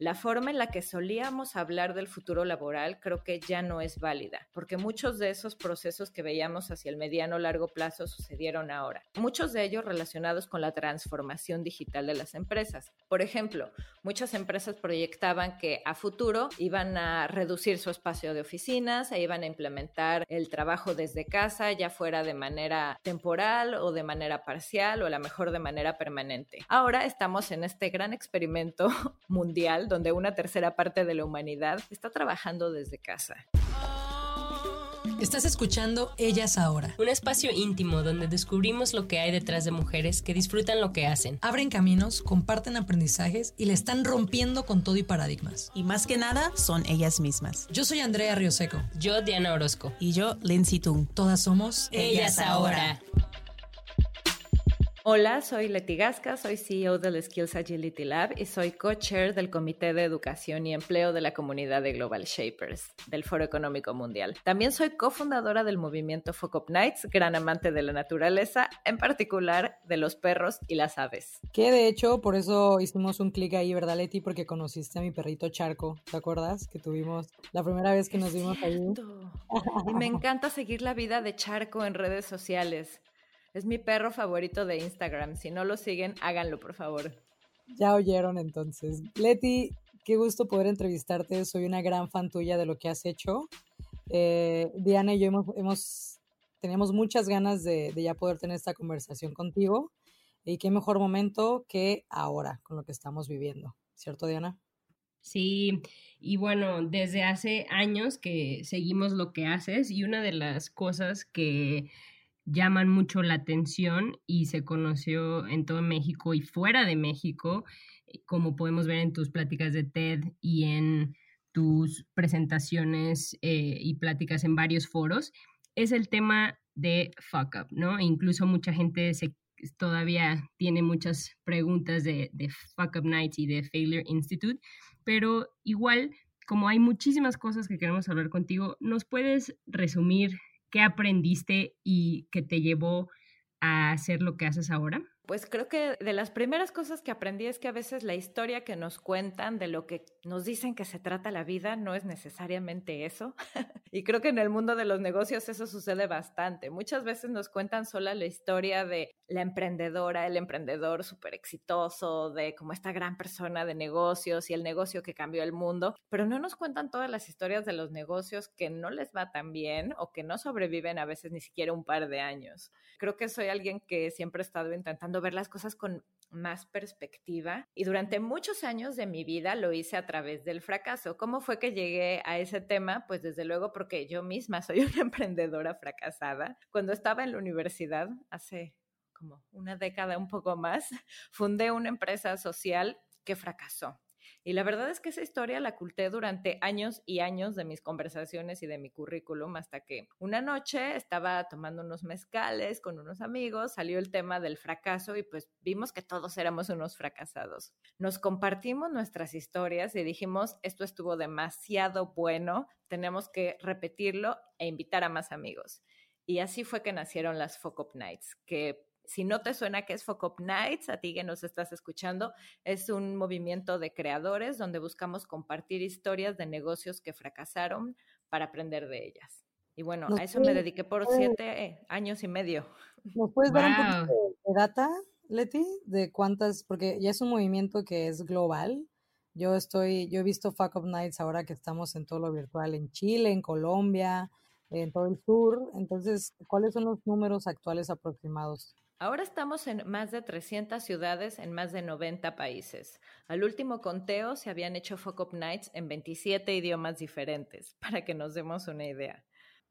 la forma en la que solíamos hablar del futuro laboral creo que ya no es válida, porque muchos de esos procesos que veíamos hacia el mediano largo plazo sucedieron ahora. Muchos de ellos relacionados con la transformación digital de las empresas. Por ejemplo, muchas empresas proyectaban que a futuro iban a reducir su espacio de oficinas e iban a implementar el trabajo desde casa, ya fuera de manera temporal o de manera parcial o a lo mejor de manera permanente. Ahora estamos en este gran experimento mundial donde una tercera parte de la humanidad está trabajando desde casa. Estás escuchando Ellas Ahora. Un espacio íntimo donde descubrimos lo que hay detrás de mujeres que disfrutan lo que hacen. Abren caminos, comparten aprendizajes y le están rompiendo con todo y paradigmas. Y más que nada, son ellas mismas. Yo soy Andrea Rioseco. Yo, Diana Orozco. Y yo, Lindsay Tung. Todas somos Ellas, ahora. Hola, soy Leti Gasca, soy CEO del Skills Agility Lab y soy co-chair del Comité de Educación y Empleo de la comunidad de Global Shapers del Foro Económico Mundial. También soy cofundadora del movimiento Focop Nights, gran amante de la naturaleza, en particular de los perros y las aves. Que de hecho, por eso hicimos un clic ahí, ¿verdad, Leti? Porque conociste a mi perrito Charco, ¿te acuerdas? Que tuvimos la primera vez que nos vimos ahí. Y me encanta seguir la vida de Charco en redes sociales. Es mi perro favorito de Instagram. Si no lo siguen, háganlo, por favor. Ya oyeron entonces. Leti, qué gusto poder entrevistarte. Soy una gran fan tuya de lo que has hecho. Eh, Diana y yo hemos, hemos teníamos muchas ganas de, de, ya poder tener esta conversación contigo. Y qué mejor momento que ahora, con lo que estamos viviendo. ¿Cierto, Diana? Sí, y bueno, desde hace años que seguimos lo que haces y una de las cosas que llaman mucho la atención y se conoció en todo México y fuera de México, eh, como podemos ver en tus pláticas de TED y en tus presentaciones eh, y pláticas en varios foros, es el tema de fuck up, ¿no? Incluso mucha gente se, todavía tiene muchas preguntas de, de fuck up nights y de failure institute, pero igual, como hay muchísimas cosas que queremos hablar contigo, ¿nos puedes resumir ¿Qué aprendiste y que te llevó a hacer lo que haces ahora? Pues creo que de las primeras cosas que aprendí es que a veces la historia que nos cuentan de lo que nos dicen que se trata la vida no es necesariamente eso. y creo que en el mundo de los negocios eso sucede bastante. Muchas veces nos cuentan sola la historia de la emprendedora, el emprendedor súper exitoso, de como esta gran persona de negocios y el negocio que cambió el mundo, pero no nos cuentan todas las historias de los negocios que no les va tan bien o que no sobreviven a veces ni siquiera un par de años. Creo que soy alguien que siempre ha estado intentando ver las cosas con más perspectiva y durante muchos años de mi vida lo hice a través del fracaso. ¿Cómo fue que llegué a ese tema? Pues desde luego porque yo misma soy una emprendedora fracasada. Cuando estaba en la universidad, hace como una década, un poco más, fundé una empresa social que fracasó. Y la verdad es que esa historia la oculté durante años y años de mis conversaciones y de mi currículum hasta que una noche estaba tomando unos mezcales con unos amigos, salió el tema del fracaso y pues vimos que todos éramos unos fracasados. Nos compartimos nuestras historias y dijimos, esto estuvo demasiado bueno, tenemos que repetirlo e invitar a más amigos. Y así fue que nacieron las Focop Nights, que si no te suena que es Focop Nights, a ti que nos estás escuchando, es un movimiento de creadores donde buscamos compartir historias de negocios que fracasaron para aprender de ellas. Y bueno, a eso me dediqué por siete años y medio. ¿Nos puedes dar un poquito de data, Leti? De cuántas, porque ya es un movimiento que es global. Yo estoy, yo he visto Fuck Up Nights ahora que estamos en todo lo virtual en Chile, en Colombia, en todo el sur. Entonces, ¿cuáles son los números actuales aproximados? Ahora estamos en más de 300 ciudades en más de 90 países. Al último conteo se habían hecho Focop Nights en 27 idiomas diferentes, para que nos demos una idea.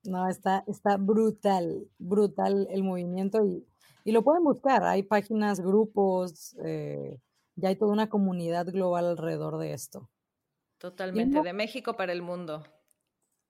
No, está, está brutal, brutal el movimiento y, y lo pueden buscar. Hay páginas, grupos, eh, ya hay toda una comunidad global alrededor de esto. Totalmente, de México para el mundo.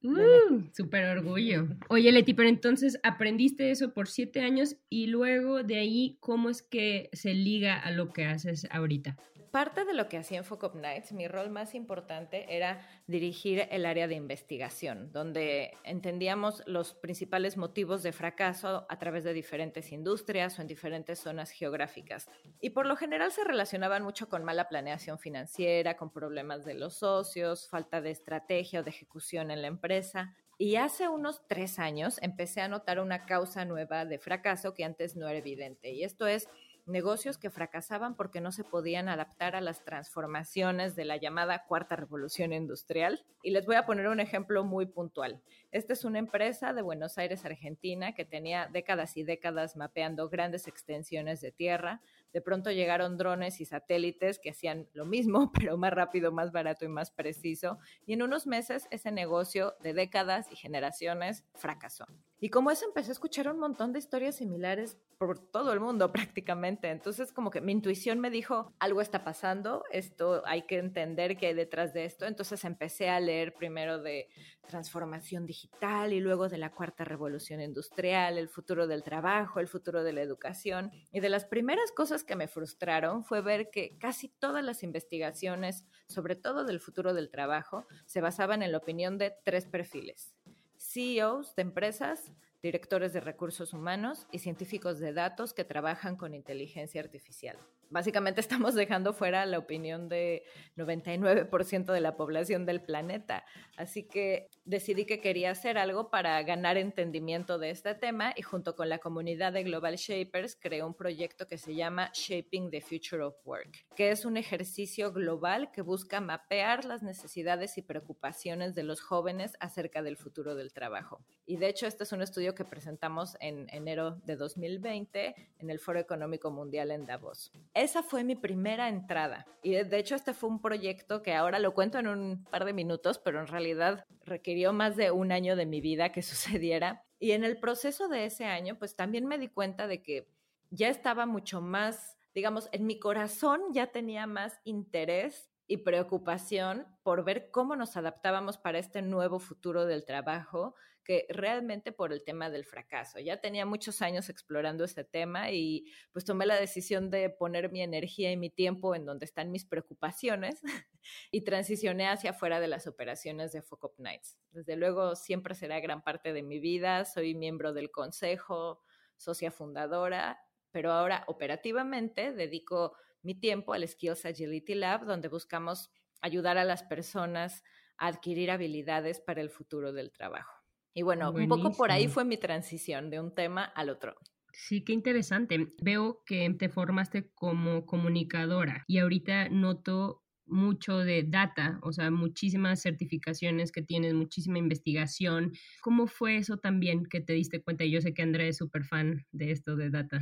Uh, súper orgullo. Oye, Leti, pero entonces aprendiste eso por siete años y luego de ahí, ¿cómo es que se liga a lo que haces ahorita? Parte de lo que hacía en Focus Nights, mi rol más importante era dirigir el área de investigación, donde entendíamos los principales motivos de fracaso a través de diferentes industrias o en diferentes zonas geográficas. Y por lo general se relacionaban mucho con mala planeación financiera, con problemas de los socios, falta de estrategia o de ejecución en la empresa. Y hace unos tres años empecé a notar una causa nueva de fracaso que antes no era evidente. Y esto es negocios que fracasaban porque no se podían adaptar a las transformaciones de la llamada cuarta revolución industrial. Y les voy a poner un ejemplo muy puntual. Esta es una empresa de Buenos Aires, Argentina, que tenía décadas y décadas mapeando grandes extensiones de tierra. De pronto llegaron drones y satélites que hacían lo mismo, pero más rápido, más barato y más preciso. Y en unos meses ese negocio de décadas y generaciones fracasó. Y como eso empecé a escuchar un montón de historias similares por todo el mundo prácticamente. Entonces como que mi intuición me dijo, algo está pasando, esto hay que entender qué hay detrás de esto. Entonces empecé a leer primero de transformación digital y luego de la cuarta revolución industrial, el futuro del trabajo, el futuro de la educación. Y de las primeras cosas que me frustraron fue ver que casi todas las investigaciones, sobre todo del futuro del trabajo, se basaban en la opinión de tres perfiles CEOs de empresas, directores de recursos humanos y científicos de datos que trabajan con inteligencia artificial básicamente estamos dejando fuera la opinión de 99% de la población del planeta. Así que decidí que quería hacer algo para ganar entendimiento de este tema y junto con la comunidad de Global Shapers creé un proyecto que se llama Shaping the Future of Work, que es un ejercicio global que busca mapear las necesidades y preocupaciones de los jóvenes acerca del futuro del trabajo. Y de hecho, este es un estudio que presentamos en enero de 2020 en el Foro Económico Mundial en Davos esa fue mi primera entrada. Y de hecho este fue un proyecto que ahora lo cuento en un par de minutos, pero en realidad requirió más de un año de mi vida que sucediera. Y en el proceso de ese año, pues también me di cuenta de que ya estaba mucho más, digamos, en mi corazón ya tenía más interés y preocupación por ver cómo nos adaptábamos para este nuevo futuro del trabajo que realmente por el tema del fracaso. Ya tenía muchos años explorando este tema y pues tomé la decisión de poner mi energía y mi tiempo en donde están mis preocupaciones y transicioné hacia afuera de las operaciones de Focus Nights. Desde luego siempre será gran parte de mi vida, soy miembro del consejo, socia fundadora, pero ahora operativamente dedico mi tiempo al Skills Agility Lab, donde buscamos ayudar a las personas a adquirir habilidades para el futuro del trabajo. Y bueno, un poco por ahí fue mi transición de un tema al otro. Sí, qué interesante. Veo que te formaste como comunicadora y ahorita noto mucho de data, o sea, muchísimas certificaciones que tienes, muchísima investigación. ¿Cómo fue eso también que te diste cuenta? Yo sé que André es súper fan de esto de data.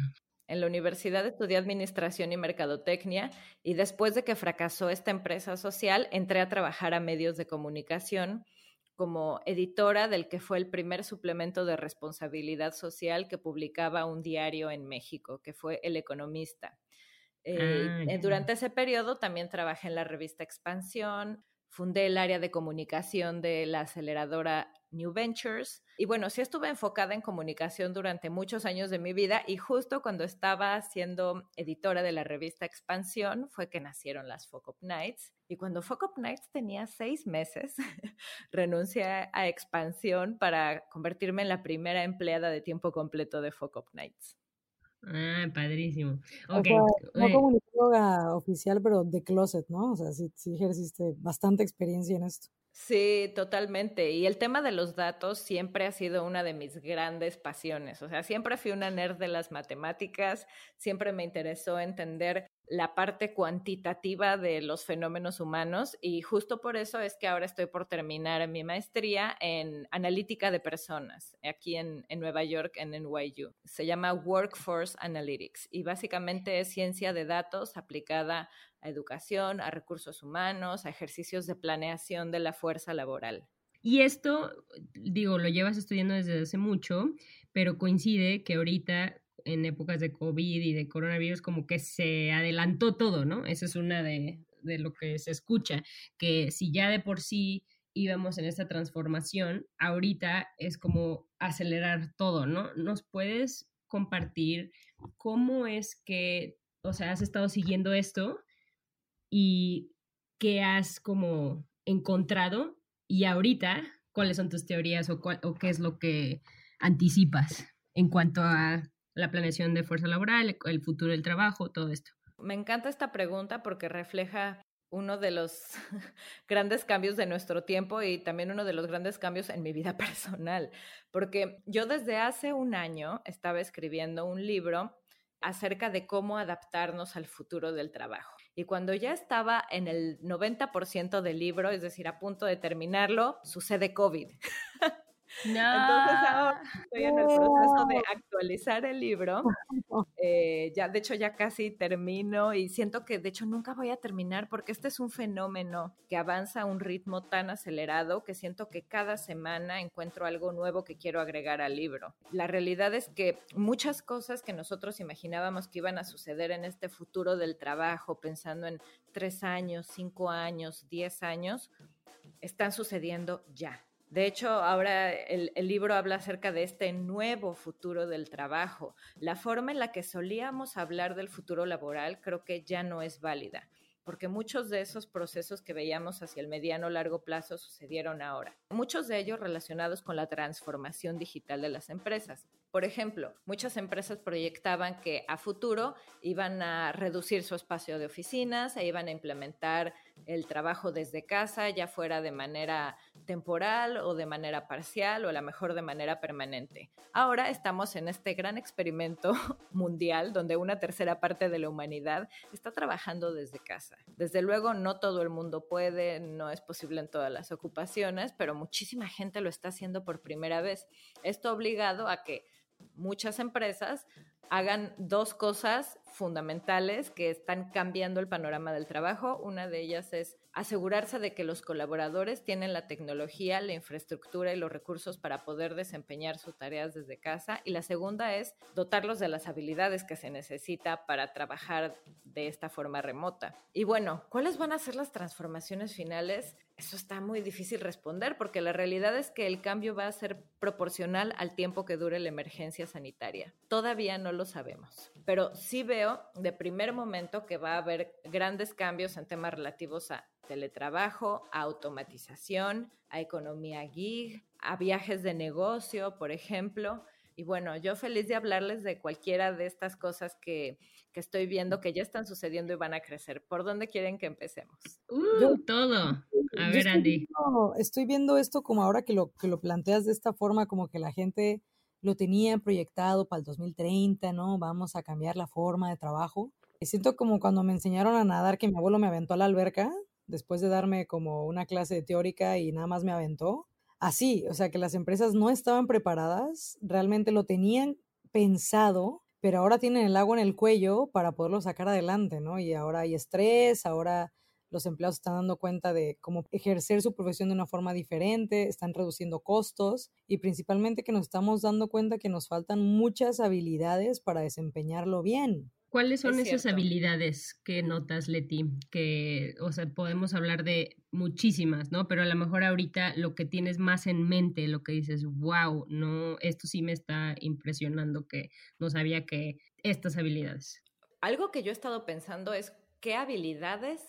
En la universidad estudié administración y mercadotecnia y después de que fracasó esta empresa social, entré a trabajar a medios de comunicación como editora del que fue el primer suplemento de responsabilidad social que publicaba un diario en México, que fue El Economista. Eh, ah, durante ese periodo también trabajé en la revista Expansión, fundé el área de comunicación de la aceleradora New Ventures. Y bueno, sí estuve enfocada en comunicación durante muchos años de mi vida y justo cuando estaba siendo editora de la revista Expansión fue que nacieron las Focus Nights. Y cuando Focus Nights tenía seis meses, renuncié a Expansión para convertirme en la primera empleada de tiempo completo de Focus Nights. Ah, padrísimo. Okay. no comunicóloga oficial, pero de closet, ¿no? O sea, sí, sí ejerciste bastante experiencia en esto. Sí, totalmente. Y el tema de los datos siempre ha sido una de mis grandes pasiones. O sea, siempre fui una nerd de las matemáticas, siempre me interesó entender la parte cuantitativa de los fenómenos humanos y justo por eso es que ahora estoy por terminar mi maestría en analítica de personas aquí en, en Nueva York, en NYU. Se llama Workforce Analytics y básicamente es ciencia de datos aplicada a educación, a recursos humanos, a ejercicios de planeación de la fuerza laboral. Y esto, digo, lo llevas estudiando desde hace mucho, pero coincide que ahorita en épocas de COVID y de coronavirus como que se adelantó todo, ¿no? Esa es una de, de lo que se escucha, que si ya de por sí íbamos en esta transformación, ahorita es como acelerar todo, ¿no? ¿Nos puedes compartir cómo es que, o sea, has estado siguiendo esto y qué has como encontrado y ahorita cuáles son tus teorías o, o qué es lo que anticipas en cuanto a la planeación de fuerza laboral, el futuro del trabajo, todo esto. Me encanta esta pregunta porque refleja uno de los grandes cambios de nuestro tiempo y también uno de los grandes cambios en mi vida personal, porque yo desde hace un año estaba escribiendo un libro acerca de cómo adaptarnos al futuro del trabajo. Y cuando ya estaba en el 90% del libro, es decir, a punto de terminarlo, sucede COVID. Entonces ahora estoy en el proceso de actualizar el libro. Eh, ya, de hecho, ya casi termino y siento que de hecho nunca voy a terminar porque este es un fenómeno que avanza a un ritmo tan acelerado que siento que cada semana encuentro algo nuevo que quiero agregar al libro. La realidad es que muchas cosas que nosotros imaginábamos que iban a suceder en este futuro del trabajo, pensando en tres años, cinco años, diez años, están sucediendo ya de hecho, ahora el, libro habla acerca de este nuevo futuro del trabajo. La forma en la que solíamos hablar del futuro laboral creo que ya no es válida, porque muchos de esos procesos que veíamos hacia el mediano largo plazo sucedieron ahora. Muchos de ellos relacionados con la transformación digital de las empresas. Por ejemplo, muchas empresas proyectaban que a futuro iban a reducir su espacio de oficinas e iban a implementar el trabajo desde casa, ya fuera de manera temporal o de manera parcial o a lo mejor de manera permanente. Ahora estamos en este gran experimento mundial donde una tercera parte de la humanidad está trabajando desde casa. Desde luego no todo el mundo puede, no es posible en todas las ocupaciones, pero muchísima gente lo está haciendo por primera vez. Esto obligado a que muchas empresas hagan dos cosas fundamentales que están cambiando el panorama del trabajo. Una de ellas es asegurarse de que los colaboradores tienen la tecnología, la infraestructura y los recursos para poder desempeñar sus tareas desde casa. Y la segunda es dotarlos de las habilidades que se necesita para trabajar de esta forma remota. Y bueno, ¿cuáles van a ser las transformaciones finales? Eso está muy difícil responder porque la realidad es que el cambio va a ser proporcional al tiempo que dure la emergencia sanitaria. Todavía no lo sabemos, pero sí veo de primer momento que va a haber grandes cambios en temas relativos a teletrabajo, a automatización, a economía gig, a viajes de negocio, por ejemplo. Y bueno, yo feliz de hablarles de cualquiera de estas cosas que, que estoy viendo que ya están sucediendo y van a crecer. ¿Por dónde quieren que empecemos? Uh, todo. A ver, Andy. estoy viendo esto como ahora que lo, que lo planteas de esta forma, como que la gente lo tenía proyectado para el 2030, ¿no? Vamos a cambiar la forma de trabajo. Y siento como cuando me enseñaron a nadar que mi abuelo me aventó a la alberca, después de darme como una clase teórica y nada más me aventó. Así, o sea que las empresas no estaban preparadas, realmente lo tenían pensado, pero ahora tienen el agua en el cuello para poderlo sacar adelante, ¿no? Y ahora hay estrés, ahora los empleados están dando cuenta de cómo ejercer su profesión de una forma diferente, están reduciendo costos y principalmente que nos estamos dando cuenta que nos faltan muchas habilidades para desempeñarlo bien. ¿Cuáles son esas habilidades que notas, Leti? Que, o sea, podemos hablar de muchísimas, ¿no? Pero a lo mejor ahorita lo que tienes más en mente, lo que dices, wow, no, esto sí me está impresionando que no sabía que estas habilidades. Algo que yo he estado pensando es qué habilidades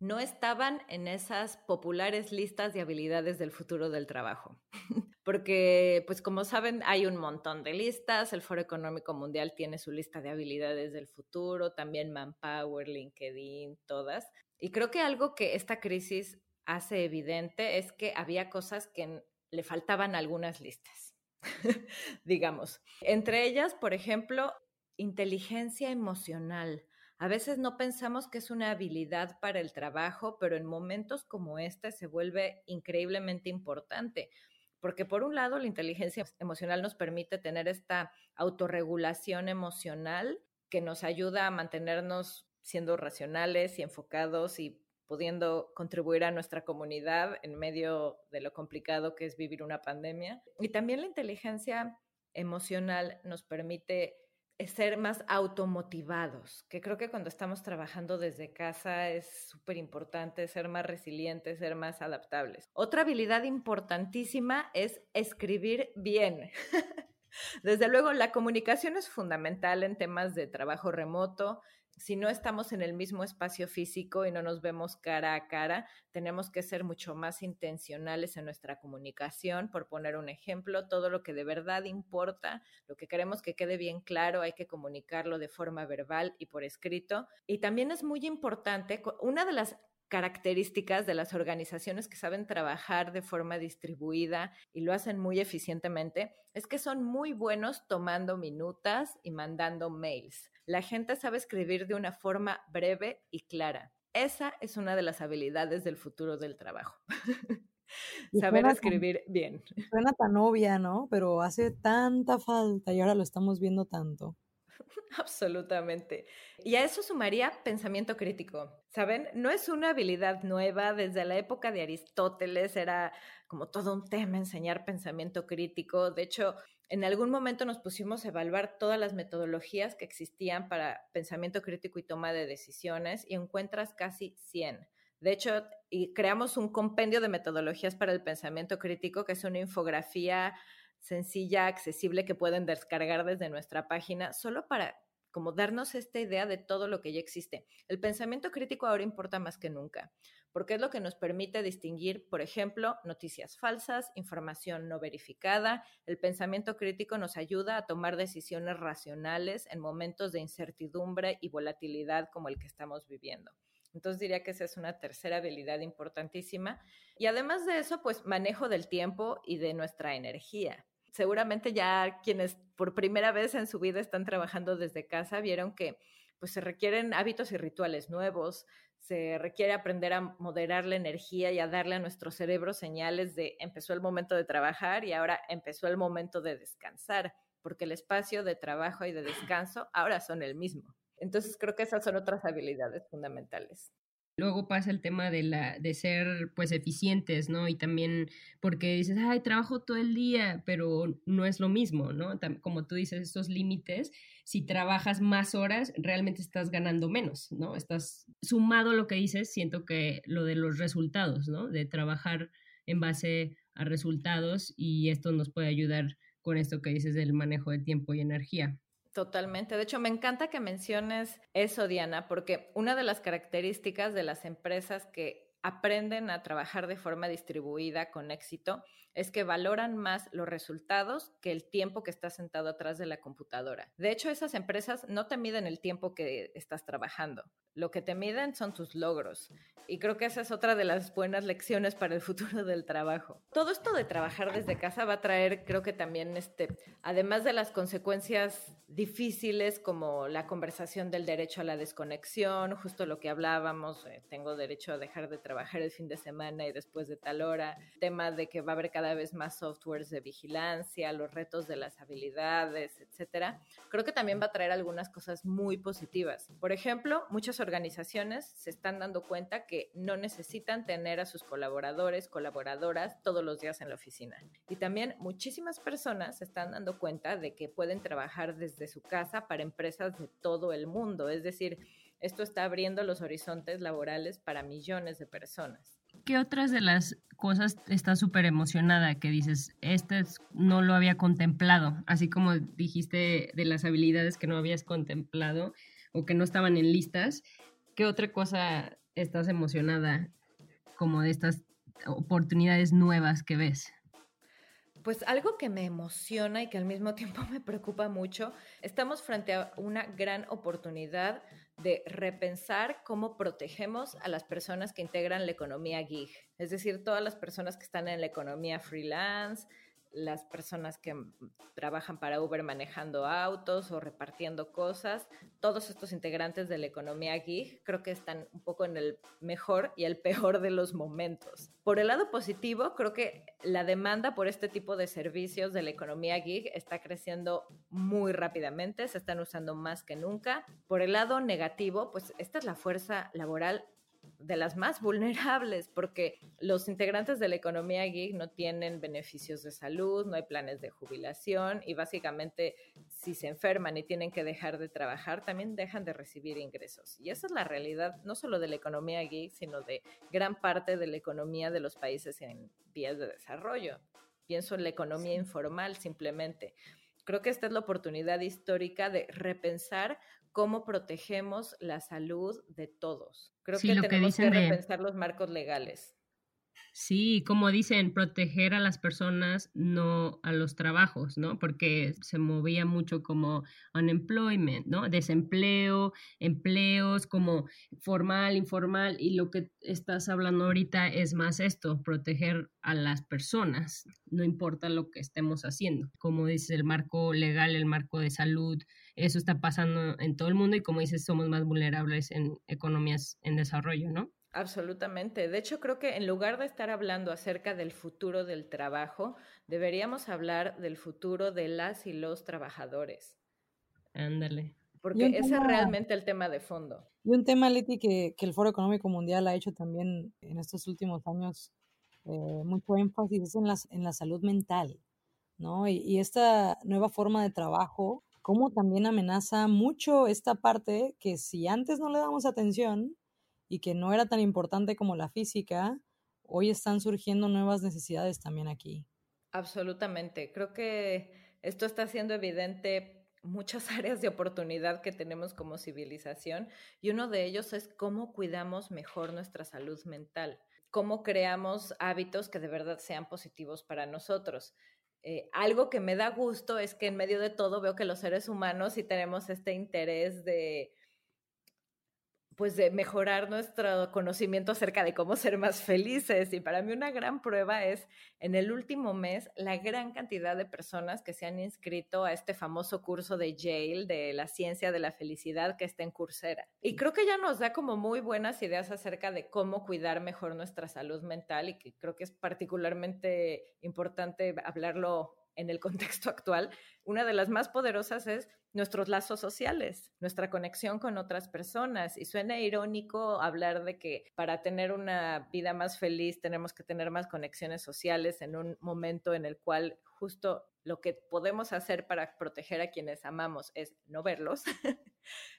no estaban en esas populares listas de habilidades del futuro del trabajo. Porque, pues como saben, hay un montón de listas. El Foro Económico Mundial tiene su lista de habilidades del futuro, también Manpower, LinkedIn, todas. Y creo que algo que esta crisis hace evidente es que había cosas que le faltaban algunas listas, digamos. Entre ellas, por ejemplo, inteligencia emocional a veces no pensamos que es una habilidad para el trabajo, pero en momentos como este se vuelve increíblemente importante, porque por un lado la inteligencia emocional nos permite tener esta autorregulación emocional que nos ayuda a mantenernos siendo racionales y enfocados y pudiendo contribuir a nuestra comunidad en medio de lo complicado que es vivir una pandemia. Y también la inteligencia emocional nos permite ser más automotivados, que creo que cuando estamos trabajando desde casa es súper importante ser más resilientes, ser más adaptables. Otra habilidad importantísima es escribir bien. Desde luego, la comunicación es fundamental en temas de trabajo remoto. Si no estamos en el mismo espacio físico y no nos vemos cara a cara, tenemos que ser mucho más intencionales en nuestra comunicación. Por poner un ejemplo, todo lo que de verdad importa, lo que queremos que quede bien claro, hay que comunicarlo de forma verbal y por escrito. Y también es muy importante, una de las características de las organizaciones que saben trabajar de forma distribuida y lo hacen muy eficientemente es que son muy buenos tomando minutas y mandando mails. La gente sabe escribir de una forma breve y clara. Esa es una de las habilidades del futuro del trabajo. Saber escribir bien. Suena tan obvia, ¿no? Pero hace tanta falta y ahora lo estamos viendo tanto. Absolutamente. Y a eso sumaría pensamiento crítico. ¿Saben? No es una habilidad nueva. Desde la época de Aristóteles era como todo un tema enseñar pensamiento crítico. De hecho, en algún momento nos pusimos a evaluar todas las metodologías que existían para pensamiento crítico y toma de decisiones y encuentras casi 100. De hecho, y creamos un compendio de metodologías para el pensamiento crítico, que es una infografía sencilla, accesible que pueden descargar desde nuestra página, solo para como darnos esta idea de todo lo que ya existe. El pensamiento crítico ahora importa más que nunca, porque es lo que nos permite distinguir, por ejemplo, noticias falsas, información no verificada. El pensamiento crítico nos ayuda a tomar decisiones racionales en momentos de incertidumbre y volatilidad como el que estamos viviendo. Entonces diría que esa es una tercera habilidad importantísima. Y además de eso, pues manejo del tiempo y de nuestra energía seguramente ya quienes por primera vez en su vida están trabajando desde casa vieron que pues se requieren hábitos y rituales nuevos, se requiere aprender a moderar la energía y a darle a nuestro cerebro señales de empezó el momento de trabajar y ahora empezó el momento de descansar, porque el espacio de trabajo y de descanso ahora son el mismo. Entonces creo que esas son otras habilidades fundamentales. Luego pasa el tema de, la, de ser pues eficientes, ¿no? Y también porque dices, ay, trabajo todo el día, pero no es lo mismo, ¿no? Como tú dices, estos límites, si trabajas más horas, realmente estás ganando menos, ¿no? Estás sumado a lo que dices, siento que lo de los resultados, ¿no? De trabajar en base a resultados y esto nos puede ayudar con esto que dices del manejo de tiempo y energía. Totalmente. De hecho, me encanta que menciones eso, Diana, porque una de las características de las empresas que aprenden a trabajar de forma distribuida con éxito es que valoran más los resultados que el tiempo que estás sentado atrás de la computadora. De hecho, esas empresas no te miden el tiempo que estás trabajando, lo que te miden son tus logros. Y creo que esa es otra de las buenas lecciones para el futuro del trabajo. Todo esto de trabajar desde casa va a traer, creo que también, este, además de las consecuencias difíciles como la conversación del derecho a la desconexión, justo lo que hablábamos, eh, tengo derecho a dejar de trabajar el fin de semana y después de tal hora, tema de que va a haber cada vez más softwares de vigilancia, los retos de las habilidades, etcétera. Creo que también va a traer algunas cosas muy positivas. Por ejemplo, muchas organizaciones se están dando cuenta que no necesitan tener a sus colaboradores, colaboradoras todos los días en la oficina. Y también muchísimas personas se están dando cuenta de que pueden trabajar desde su casa para empresas de todo el mundo. Es decir, esto está abriendo los horizontes laborales para millones de personas. ¿Qué otras de las cosas estás súper emocionada que dices, este no lo había contemplado? Así como dijiste de las habilidades que no habías contemplado, o que no estaban en listas, ¿qué otra cosa estás emocionada como de estas oportunidades nuevas que ves? Pues algo que me emociona y que al mismo tiempo me preocupa mucho, estamos frente a una gran oportunidad de repensar cómo protegemos a las personas que integran la economía gig, es decir, todas las personas que están en la economía freelance, las personas que mm, trabajan para Uber manejando autos o repartiendo cosas, todos estos integrantes de la economía gig creo que están un poco en el mejor y el peor de los momentos. Por el lado positivo, creo que la demanda por este tipo de servicios de la economía gig está creciendo muy rápidamente, se están usando más que nunca. Por el lado negativo, pues esta es la fuerza laboral de las más vulnerables, porque los integrantes de la economía geek no tienen beneficios de salud, no hay planes de jubilación y básicamente si se enferman y tienen que dejar de trabajar, también dejan de recibir ingresos. Y esa es la realidad no solo de la economía geek, sino de gran parte de la economía de los países en vías de desarrollo. Pienso en la economía informal simplemente. Creo que esta es la oportunidad histórica de repensar cómo protegemos la salud de todos. Creo Sí, que lo tenemos que, dicen repensar los marcos legales. Sí, como dicen, proteger a las personas, no a los trabajos, ¿no? Porque se movía mucho como unemployment, ¿no? Desempleo, empleos, como formal, informal, y lo que estás hablando ahorita es más esto, proteger a las personas, no importa lo que estemos haciendo. Como dices, el marco legal, el marco de salud, eso está pasando en todo el mundo y como dices, somos más vulnerables en economías en desarrollo, ¿no? Absolutamente. De hecho, creo que en lugar de estar hablando acerca del futuro del trabajo, deberíamos hablar del futuro de las y los trabajadores, Ándale. porque ese es tema- realmente el tema de fondo. Y un tema, Leti, que, que el Foro Económico Mundial ha hecho también en estos últimos años eh, mucho énfasis es en la, en la salud mental, ¿no? Y, y esta nueva forma de trabajo, cómo también amenaza mucho esta parte que si antes no le damos atención y que no era tan importante como la física, hoy están surgiendo nuevas necesidades también aquí. Absolutamente. Creo que esto está haciendo evidente muchas áreas de oportunidad que tenemos como civilización y uno de ellos es cómo cuidamos mejor nuestra salud mental, cómo creamos hábitos que de verdad sean positivos para nosotros. Eh, algo que me da gusto es que en medio de todo veo que los seres humanos sí tenemos este interés de pues de mejorar nuestro conocimiento acerca de cómo ser más felices. Y para mí una gran prueba es en el último mes la gran cantidad de personas que se han inscrito a este famoso curso de Yale de la ciencia de la felicidad que está en Coursera. Y creo que ya nos da como muy buenas ideas acerca de cómo cuidar mejor nuestra salud mental y que creo que es particularmente importante hablarlo en el contexto actual. Una de las más poderosas es nuestros lazos sociales, nuestra conexión con otras personas. Y suena irónico hablar de que para tener una vida más feliz tenemos que tener más conexiones sociales en un momento en el cual justo lo que podemos hacer para proteger a quienes amamos es no verlos.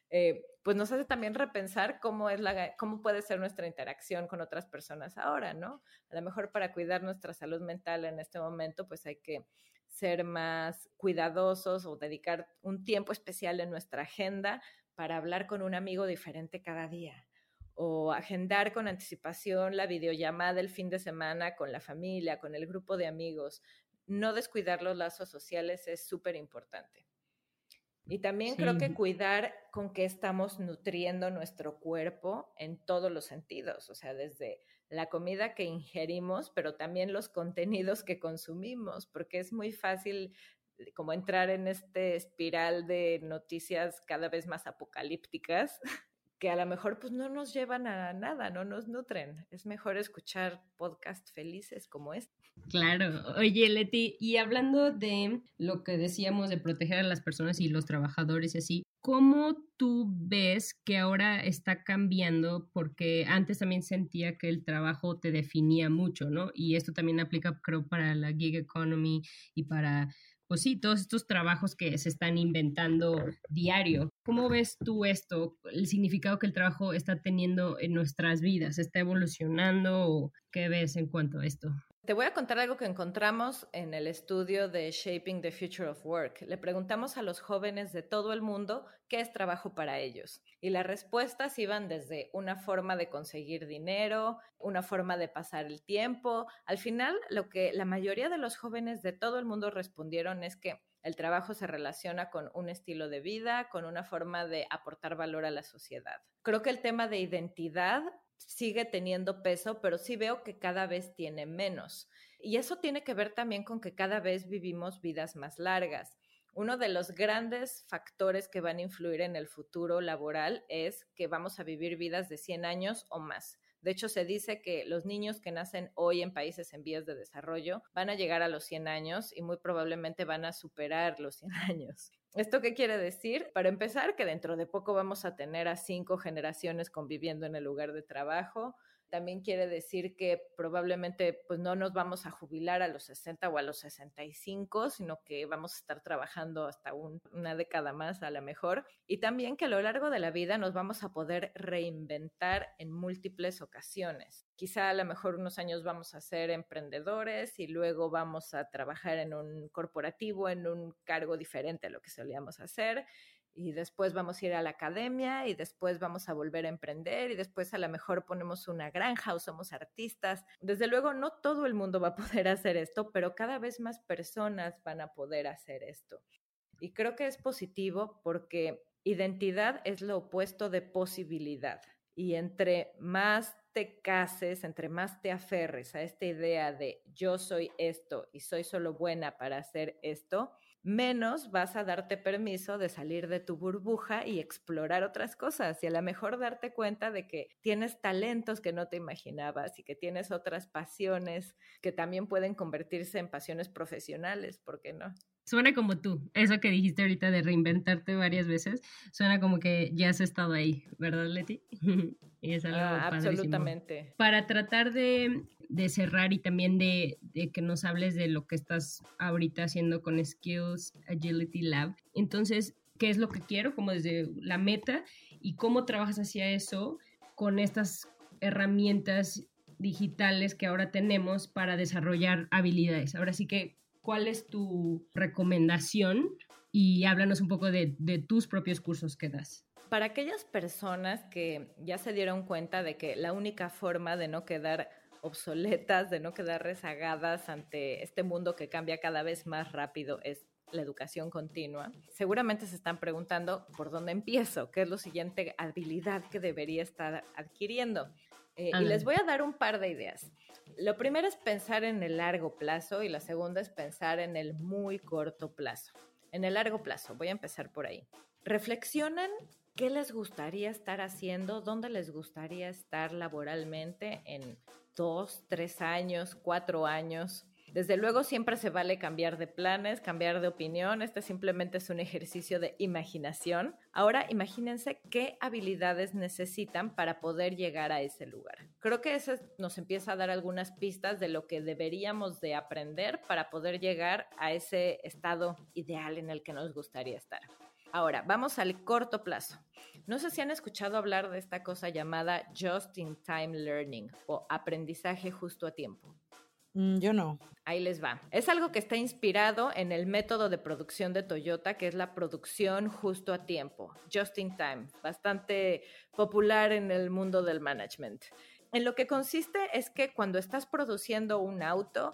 eh, pues nos hace también repensar cómo es la cómo puede ser nuestra interacción con otras personas ahora, ¿no? A lo mejor para cuidar nuestra salud mental en este momento, pues hay que ser más cuidadosos o dedicar un tiempo especial en nuestra agenda para hablar con un amigo diferente cada día o agendar con anticipación la videollamada el fin de semana con la familia, con el grupo de amigos. No descuidar los lazos sociales es súper importante. Y también creo que cuidar con qué estamos nutriendo nuestro cuerpo en todos los sentidos, o sea, desde la comida que ingerimos, pero también los contenidos que consumimos, porque es muy fácil eh, como entrar en este espiral de noticias cada vez más apocalípticas que a lo mejor pues no nos llevan a nada, no nos nutren. Es mejor escuchar podcasts felices como este. Claro. Oye, Leti, y hablando de lo que decíamos de proteger a las personas y los trabajadores y así, ¿cómo tú ves que ahora está cambiando? Porque antes también sentía que el trabajo te definía mucho, ¿no? Y esto también aplica, creo, para la gig economy y para pues sí, todos estos trabajos que se están inventando diario. ¿Cómo ves tú esto? El significado que el trabajo está teniendo en nuestras vidas, ¿está evolucionando o qué ves en cuanto a esto? Te voy a contar algo que encontramos en el estudio de Shaping the Future of Work. Le preguntamos a los jóvenes de todo el mundo qué es trabajo para ellos. Y las respuestas iban desde una forma de conseguir dinero, una forma de pasar el tiempo. Al final, lo que la mayoría de los jóvenes de todo el mundo respondieron es que el trabajo se relaciona con un estilo de vida, con una forma de aportar valor a la sociedad. Creo que el tema de identidad sigue teniendo peso, pero sí veo que cada vez tiene menos. Y eso tiene que ver también con que cada vez vivimos vidas más largas. Uno de los grandes factores que van a influir en el futuro laboral es que vamos a vivir vidas de 100 años o más. De hecho, se dice que los niños que nacen hoy en países en vías de desarrollo van a llegar a los 100 años y muy probablemente van a superar los 100 años. ¿Esto qué quiere decir? Para empezar, que dentro de poco vamos a tener a cinco generaciones conviviendo en el lugar de trabajo. También quiere decir que probablemente pues no nos vamos a jubilar a los 60 o a los 65, sino que vamos a estar trabajando hasta un, una década más a lo mejor. Y también que a lo largo de la vida nos vamos a poder reinventar en múltiples ocasiones. Quizá a lo mejor unos años vamos a ser emprendedores y luego vamos a trabajar en un corporativo, en un cargo diferente a lo que solíamos hacer y después vamos a ir a la academia y después vamos a volver a emprender y después a lo mejor ponemos una granja o somos artistas. Desde luego no todo el mundo va a poder hacer esto, pero cada vez más personas van a poder hacer esto. Y creo que es positivo porque identidad es lo opuesto de posibilidad. Y entre más te cases, entre más te aferres a esta idea de yo soy esto y soy solo buena para hacer esto, menos vas a darte permiso de salir de tu burbuja y explorar otras cosas y a lo mejor darte cuenta de que tienes talentos que no te imaginabas y que tienes otras pasiones que también pueden convertirse en pasiones profesionales, ¿por qué no? Suena como tú, eso que dijiste ahorita de reinventarte varias veces, suena como que ya has estado ahí, ¿verdad, Leti? y es algo ah, absolutamente. Para tratar de de cerrar y también de, que nos hables de lo que estás ahorita haciendo con Skills Agility Lab. Entonces, ¿qué es lo que quiero? Como desde la meta y cómo trabajas hacia eso con estas herramientas digitales que ahora tenemos para desarrollar habilidades. Ahora sí que, ¿cuál es tu recomendación? Y háblanos un poco de, de tus propios cursos que das para aquellas personas que ya se dieron cuenta de que la única forma de no quedar obsoletas, de no quedar rezagadas ante este mundo que cambia cada vez más rápido es la educación continua. Seguramente se están preguntando por dónde empiezo, qué es la siguiente habilidad que debería estar adquiriendo. Eh, y les voy a dar un par de ideas. Lo primero es pensar en el largo plazo y la segunda es pensar en el muy corto plazo. En el largo plazo, voy a empezar por ahí. Reflexionen qué les gustaría estar haciendo, dónde les gustaría estar laboralmente en dos, tres años, cuatro años. Desde luego siempre se vale cambiar de planes, cambiar de opinión. Este simplemente es un ejercicio de imaginación. Ahora imagínense qué habilidades necesitan para poder llegar a ese lugar. Creo que eso nos empieza a dar algunas pistas de lo que deberíamos de aprender para poder llegar a ese estado ideal en el que nos gustaría estar. Ahora, vamos al corto plazo. No sé si han escuchado hablar de esta cosa llamada Just in Time Learning o aprendizaje justo a tiempo. Mm, yo no. Ahí les va. Es algo que está inspirado en el método de producción de Toyota, que es la producción justo a tiempo, just in time, bastante popular en el mundo del management. En lo que consiste es que cuando estás produciendo un auto,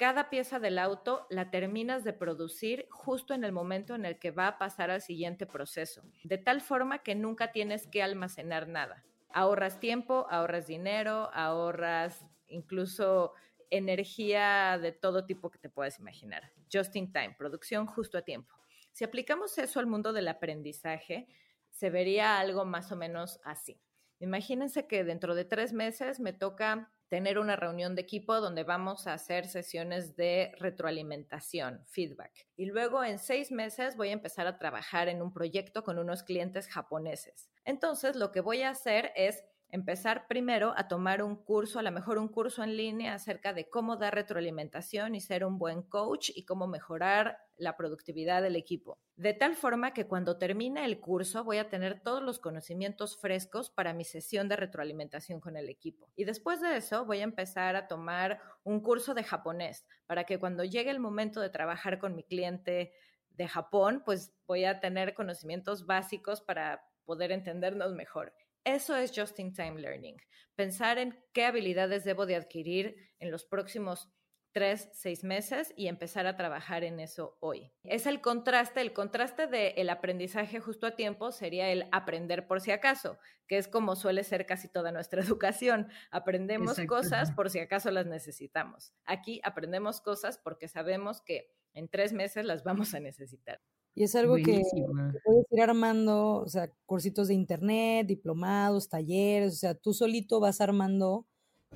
cada pieza del auto la terminas de producir justo en el momento en el que va a pasar al siguiente proceso, de tal forma que nunca tienes que almacenar nada. Ahorras tiempo, ahorras dinero, ahorras incluso energía de todo tipo que te puedas imaginar. Just in time, producción justo a tiempo. Si aplicamos eso al mundo del aprendizaje, se vería algo más o menos así. Imagínense que dentro de tres meses me toca tener una reunión de equipo donde vamos a hacer sesiones de retroalimentación, feedback. Y luego en seis meses voy a empezar a trabajar en un proyecto con unos clientes japoneses. Entonces, lo que voy a hacer es empezar primero a tomar un curso, a lo mejor un curso en línea acerca de cómo dar retroalimentación y ser un buen coach y cómo mejorar la productividad del equipo. De tal forma que cuando termine el curso voy a tener todos los conocimientos frescos para mi sesión de retroalimentación con el equipo. Y después de eso voy a empezar a tomar un curso de japonés para que cuando llegue el momento de trabajar con mi cliente de Japón, pues voy a tener conocimientos básicos para poder entendernos mejor. Eso es just-in-time learning. Pensar en qué habilidades debo de adquirir en los próximos tres, seis meses y empezar a trabajar en eso hoy. Es el contraste, el contraste del aprendizaje justo a tiempo sería el aprender por si acaso, que es como suele ser casi toda nuestra educación. Aprendemos cosas por si acaso las necesitamos. Aquí aprendemos cosas porque sabemos que en tres meses las vamos a necesitar. Y es algo que, puedes ir armando, o sea, cursitos de internet, diplomados, talleres, o sea, tú solito vas armando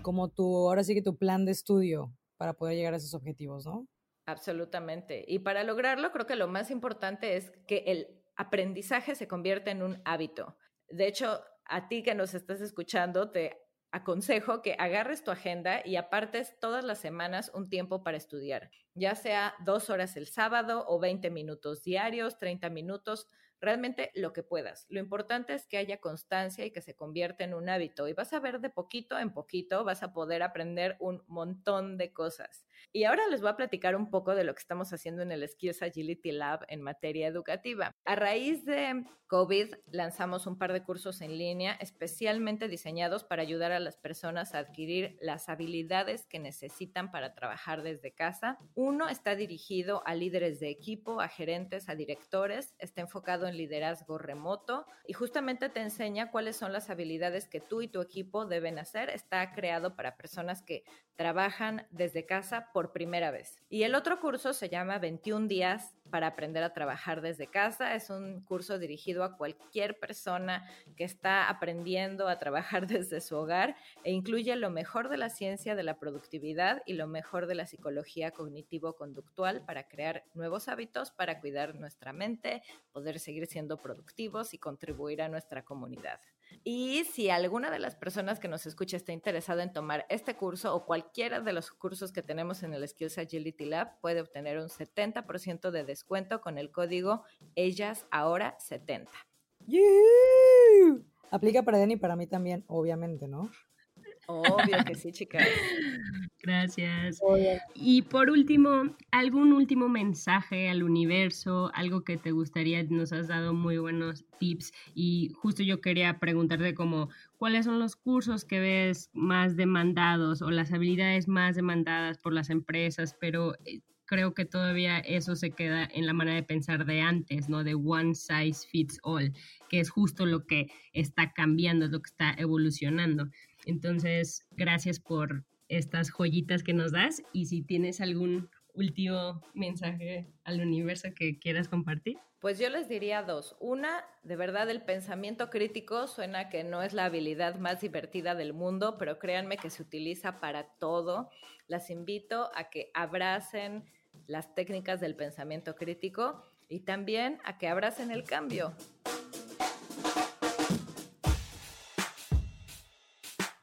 como tu, ahora sí que tu plan de estudio para poder llegar a esos objetivos, ¿no? Absolutamente. Y para lograrlo, creo que lo más importante es que el aprendizaje se convierta en un hábito. De hecho, a ti que nos estás escuchando, te aconsejo que agarres tu agenda y apartes todas las semanas un tiempo para estudiar, ya sea dos horas el sábado o 20 minutos diarios, 30 minutos, realmente lo que puedas. Lo importante es que haya constancia y que se convierta en un hábito y vas a ver de poquito en poquito, vas a poder aprender un montón de cosas. Y ahora les voy a platicar un poco de lo que estamos haciendo en el Skills Agility Lab en materia educativa. A raíz de COVID lanzamos un par de cursos en línea especialmente diseñados para ayudar a las personas a adquirir las habilidades que necesitan para trabajar desde casa. Uno está dirigido a líderes de equipo, a gerentes, a directores, está enfocado en liderazgo remoto y justamente te enseña cuáles son las habilidades que tú y tu equipo deben hacer. Está creado para personas que trabajan desde casa por primera vez. Y el otro curso se llama 21 días para aprender a trabajar desde casa. Es un curso dirigido a cualquier persona que está aprendiendo a trabajar desde su hogar e incluye lo mejor de la ciencia de la productividad y lo mejor de la psicología cognitivo-conductual para crear nuevos hábitos, para cuidar nuestra mente, poder seguir siendo productivos y contribuir a nuestra comunidad. Y si alguna de las personas que nos escucha está interesada en tomar este curso o cualquiera de los cursos que tenemos en el Skills Agility Lab, puede obtener un 70% de descuento con el código ellas ahora 70. Aplica para Dani y para mí también, obviamente, ¿no? Obvio que sí, chicas. Gracias. Y por último, algún último mensaje al universo, algo que te gustaría, nos has dado muy buenos tips y justo yo quería preguntarte como, ¿cuáles son los cursos que ves más demandados o las habilidades más demandadas por las empresas? Pero eh, creo que todavía eso se queda en la manera de pensar de antes, ¿no? De one size fits all, que es justo lo que está cambiando, es lo que está evolucionando. Entonces, gracias por estas joyitas que nos das y si tienes algún último mensaje al universo que quieras compartir. Pues yo les diría dos. Una, de verdad el pensamiento crítico suena que no es la habilidad más divertida del mundo, pero créanme que se utiliza para todo. Las invito a que abracen las técnicas del pensamiento crítico y también a que abracen el cambio.